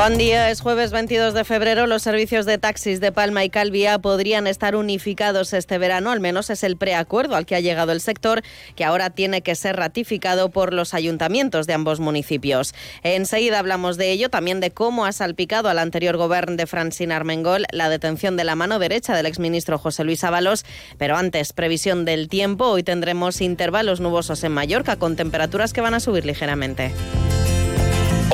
Buen día, es jueves 22 de febrero. Los servicios de taxis de Palma y Calvía podrían estar unificados este verano, al menos es el preacuerdo al que ha llegado el sector, que ahora tiene que ser ratificado por los ayuntamientos de ambos municipios. Enseguida hablamos de ello, también de cómo ha salpicado al anterior gobierno de Francine Armengol la detención de la mano derecha del exministro José Luis Ábalos. Pero antes, previsión del tiempo. Hoy tendremos intervalos nubosos en Mallorca con temperaturas que van a subir ligeramente.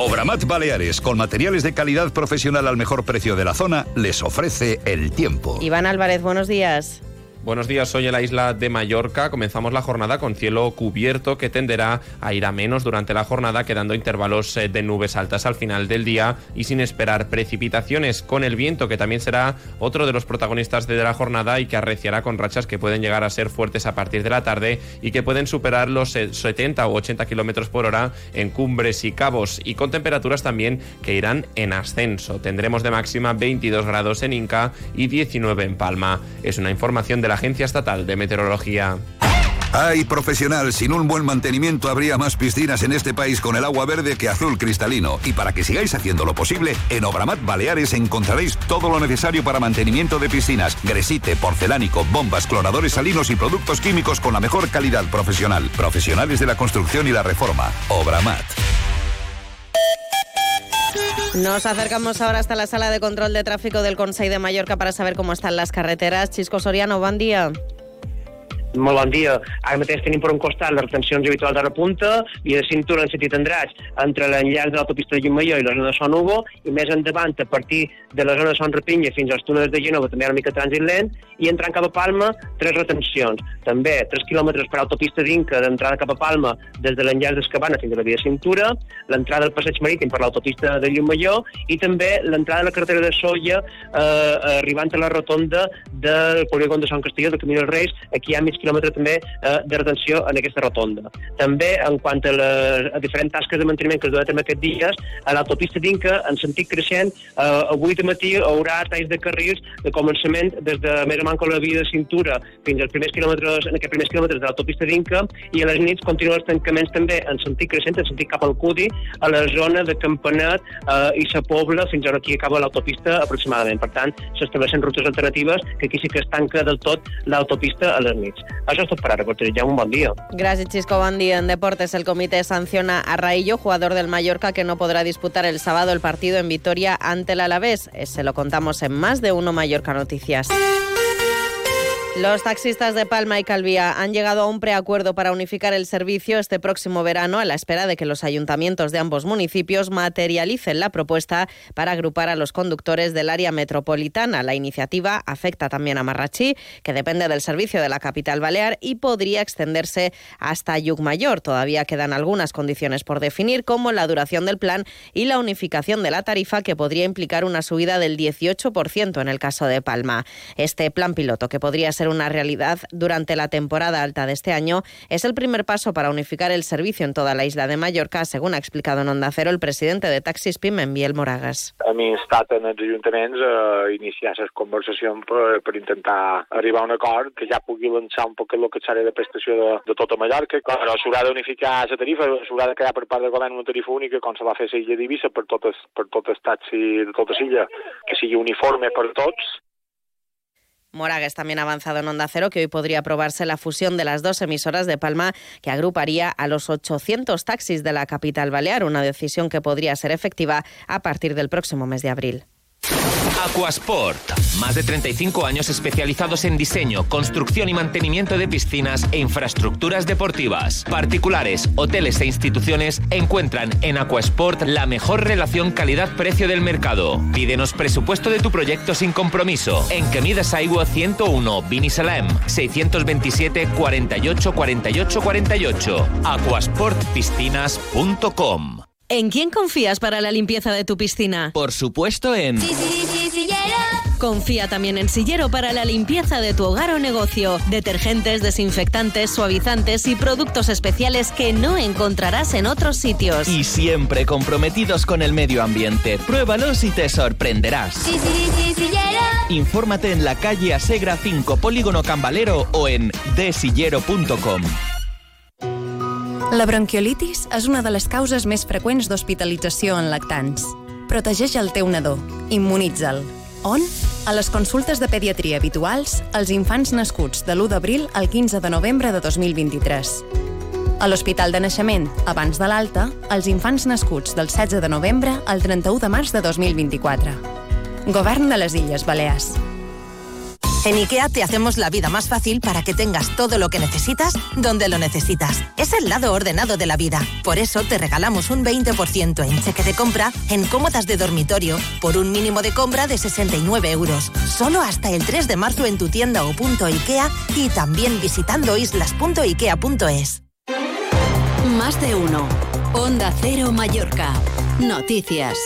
Obramat Baleares, con materiales de calidad profesional al mejor precio de la zona, les ofrece el tiempo. Iván Álvarez, buenos días. Buenos días, hoy en la isla de Mallorca comenzamos la jornada con cielo cubierto que tenderá a ir a menos durante la jornada, quedando intervalos eh, de nubes altas al final del día y sin esperar precipitaciones, con el viento que también será otro de los protagonistas de la jornada y que arreciará con rachas que pueden llegar a ser fuertes a partir de la tarde y que pueden superar los 70 o 80 kilómetros por hora en cumbres y cabos y con temperaturas también que irán en ascenso. Tendremos de máxima 22 grados en Inca y 19 en Palma. Es una información de la Agencia Estatal de Meteorología. Ay, profesional, sin un buen mantenimiento habría más piscinas en este país con el agua verde que azul cristalino. Y para que sigáis haciendo lo posible, en Obramat Baleares encontraréis todo lo necesario para mantenimiento de piscinas, gresite, porcelánico, bombas, cloradores salinos y productos químicos con la mejor calidad profesional. Profesionales de la construcción y la reforma. Obramat. Nos acercamos ahora hasta la sala de control de tráfico del Consejo de Mallorca para saber cómo están las carreteras. Chisco Soriano, buen día. Molt bon dia. Ara mateix tenim per un costat les retencions habituals de repunta i de cintura en sentit Andratx entre l'enllaç de l'autopista de Llumaió i la zona de Son Hugo i més endavant a partir de la zona de Son Rapinya fins als túnels de Genova també hi ha una mica trànsit lent i entrant cap a Palma tres retencions. També 3 quilòmetres per autopista d'Inca d'entrada cap a Palma des de l'enllaç d'Escabana fins a la via Cintura, l'entrada del passeig marítim per l'autopista de Llumaió i també l'entrada de la carretera de Solla eh, arribant a la rotonda del polígon de Sant Castelló de Camí dels Reis, aquí hi ha mig quilòmetre també eh, de retenció en aquesta rotonda. També, en quant a les a diferents tasques de manteniment que es duen a aquests dies, a l'autopista d'Inca, en sentit creixent, eh, avui de matí haurà talls de carrils de començament des de més o manco la via de cintura fins als primers quilòmetres, en aquests primers quilòmetres de l'autopista d'Inca i a les nits continuen els tancaments també en sentit creixent, en sentit cap al Cudi, a la zona de Campanet eh, i Sa Pobla fins on aquí acaba l'autopista aproximadament. Per tant, s'estableixen rutes alternatives que aquí sí que es tanca del tot l'autopista a les nits. Això és tot un. En deportes, el comité sanciona a Raillo, jugador del Mallorca, que no podrá disputar el sábado el partido en Vitoria ante el Alavés. Se lo contamos en más de uno Mallorca Noticias. Los taxistas de Palma y Calvía han llegado a un preacuerdo para unificar el servicio este próximo verano a la espera de que los ayuntamientos de ambos municipios materialicen la propuesta para agrupar a los conductores del área metropolitana. La iniciativa afecta también a Marrachí, que depende del servicio de la capital balear y podría extenderse hasta Llucmayor. Todavía quedan algunas condiciones por definir, como la duración del plan y la unificación de la tarifa, que podría implicar una subida del 18% en el caso de Palma. Este plan piloto, que podría ser una realidad durante la temporada alta de este año, es el primer paso para unificar el servicio en toda la isla de Mallorca, según ha explicado en Onda Cero el presidente de Taxis PIM, Enviel Moragas. Hem instat en els ajuntaments a iniciar les conversacions per, per intentar arribar a un acord que ja pugui lançar un poc el que serà de prestació de, de tota Mallorca. Però s'haurà d'unificar la tarifa, s'haurà de crear per part del govern una tarifa única com se va fer a l'illa d'Eivissa per totes, per totes taxis de tota l'illa, que sigui uniforme per tots Moragues también ha avanzado en Onda Cero que hoy podría aprobarse la fusión de las dos emisoras de Palma que agruparía a los 800 taxis de la capital balear, una decisión que podría ser efectiva a partir del próximo mes de abril. Aquasport. Más de 35 años especializados en diseño, construcción y mantenimiento de piscinas e infraestructuras deportivas. Particulares, hoteles e instituciones encuentran en Aquasport la mejor relación calidad-precio del mercado. Pídenos presupuesto de tu proyecto sin compromiso. En Camidas Aigua 101, Vinisalem, 627 48 48 48. Aquasportpiscinas.com ¿En quién confías para la limpieza de tu piscina? Por supuesto en... Sí, sí, sí, sí, hielo. Confía también en Sillero para la limpieza de tu hogar o negocio. Detergentes, desinfectantes, suavizantes y productos especiales que no encontrarás en otros sitios. Y siempre comprometidos con el medio ambiente. Pruébalos y te sorprenderás. Sí, sí, sí, Sillero. Infórmate en la calle Asegra 5, Polígono Cambalero o en desillero.com. La bronquiolitis és una de les causes més freqüents d'hospitalització en lactants. Protegeix el teu nadó. Immunitza'l. On? A les consultes de pediatria habituals als infants nascuts de l'1 d'abril al 15 de novembre de 2023. A l'Hospital de Naixement, abans de l'alta, als infants nascuts del 16 de novembre al 31 de març de 2024. Govern de les Illes Balears. En IKEA te hacemos la vida más fácil para que tengas todo lo que necesitas donde lo necesitas. Es el lado ordenado de la vida. Por eso te regalamos un 20% en cheque de compra en cómodas de dormitorio por un mínimo de compra de 69 euros. Solo hasta el 3 de marzo en tu tienda o punto IKEA y también visitando islas.ikea.es. Más de uno. Onda Cero Mallorca. Noticias.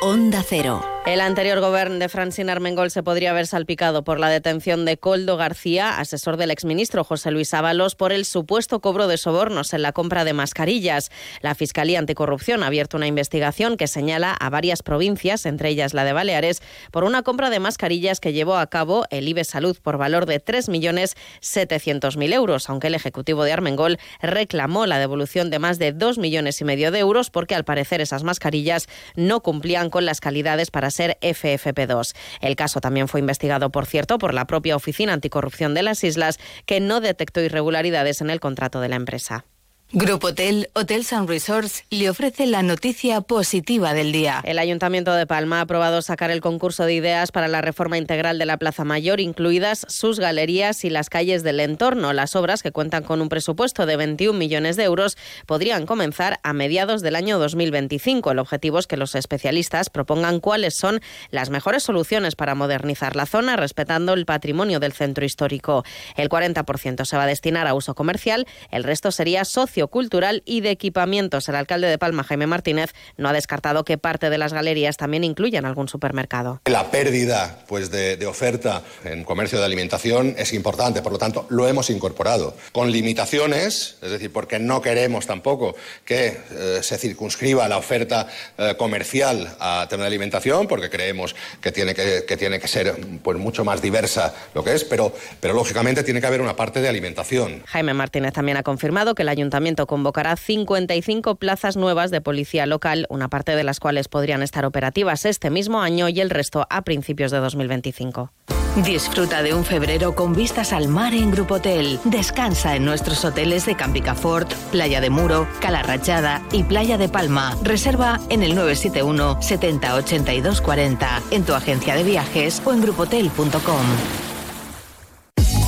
Onda Cero. El anterior gobierno de Francine Armengol se podría haber salpicado por la detención de Coldo García, asesor del exministro José Luis Ábalos, por el supuesto cobro de sobornos en la compra de mascarillas. La Fiscalía Anticorrupción ha abierto una investigación que señala a varias provincias, entre ellas la de Baleares, por una compra de mascarillas que llevó a cabo el IBE Salud por valor de 3.700.000 euros, aunque el Ejecutivo de Armengol reclamó la devolución de más de 2 millones y medio de euros porque al parecer esas mascarillas no cumplían con las calidades para ser FFP2. El caso también fue investigado, por cierto, por la propia Oficina Anticorrupción de las Islas, que no detectó irregularidades en el contrato de la empresa. Grupo Hotel, Hotels and Resorts le ofrece la noticia positiva del día. El Ayuntamiento de Palma ha aprobado sacar el concurso de ideas para la reforma integral de la Plaza Mayor, incluidas sus galerías y las calles del entorno. Las obras, que cuentan con un presupuesto de 21 millones de euros, podrían comenzar a mediados del año 2025. El objetivo es que los especialistas propongan cuáles son las mejores soluciones para modernizar la zona, respetando el patrimonio del centro histórico. El 40% se va a destinar a uso comercial, el resto sería socio cultural y de equipamientos. El alcalde de Palma, Jaime Martínez, no ha descartado que parte de las galerías también incluyan algún supermercado. La pérdida pues, de, de oferta en comercio de alimentación es importante, por lo tanto, lo hemos incorporado. Con limitaciones, es decir, porque no queremos tampoco que eh, se circunscriba la oferta eh, comercial a tema de alimentación, porque creemos que tiene que, que tiene que ser pues, mucho más diversa lo que es, pero, pero lógicamente tiene que haber una parte de alimentación. Jaime Martínez también ha confirmado que el ayuntamiento convocará 55 plazas nuevas de policía local, una parte de las cuales podrían estar operativas este mismo año y el resto a principios de 2025. Disfruta de un febrero con vistas al mar en Grupo Hotel. Descansa en nuestros hoteles de Campicafort, Playa de Muro, Calarrachada y Playa de Palma. Reserva en el 971 70 82 40 en tu agencia de viajes o en grupotel.com.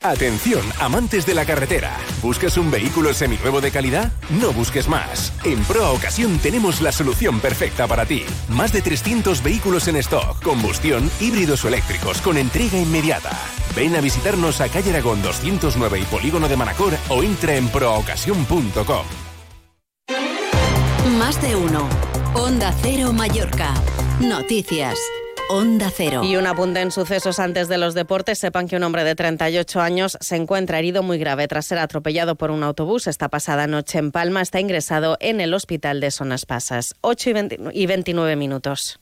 Atención, amantes de la carretera. ¿Buscas un vehículo seminuevo de calidad? No busques más. En Proa Ocasión tenemos la solución perfecta para ti. Más de 300 vehículos en stock, combustión, híbridos o eléctricos, con entrega inmediata. Ven a visitarnos a calle Aragón 209 y Polígono de Manacor o entra en proocasión.com. Más de uno. Onda Cero Mallorca. Noticias. Onda Cero. Y un apunte en sucesos antes de los deportes. Sepan que un hombre de 38 años se encuentra herido muy grave tras ser atropellado por un autobús esta pasada noche en Palma. Está ingresado en el hospital de Zonas Pasas. 8 y, 20 y 29 minutos.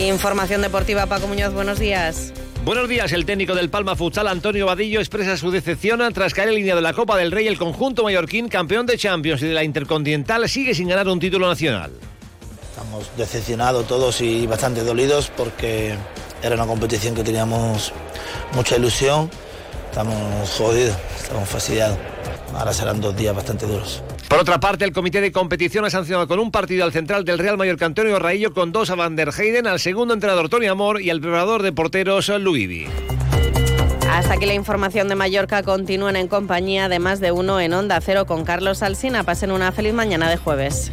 Información deportiva, Paco Muñoz, buenos días. Buenos días, el técnico del Palma Futsal, Antonio Vadillo, expresa su decepción tras caer en línea de la Copa del Rey. El conjunto mallorquín, campeón de Champions y de la Intercontinental, sigue sin ganar un título nacional. Estamos decepcionados todos y bastante dolidos porque era una competición que teníamos mucha ilusión. Estamos jodidos, estamos fastidiados. Ahora serán dos días bastante duros. Por otra parte, el comité de competición ha sancionado con un partido al central del Real Mallorca Antonio Raillo con dos a Van der Heyden, al segundo entrenador Tony Amor y al preparador de porteros Luidi. Hasta aquí la información de Mallorca. Continúen en compañía de más de uno en Onda Cero con Carlos Alsina. Pasen una feliz mañana de jueves.